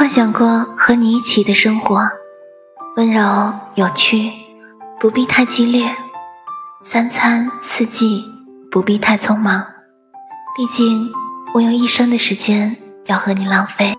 幻想过和你一起的生活温柔有趣不必太激烈三餐四季不必太匆忙。毕竟我有一生的时间要和你浪费。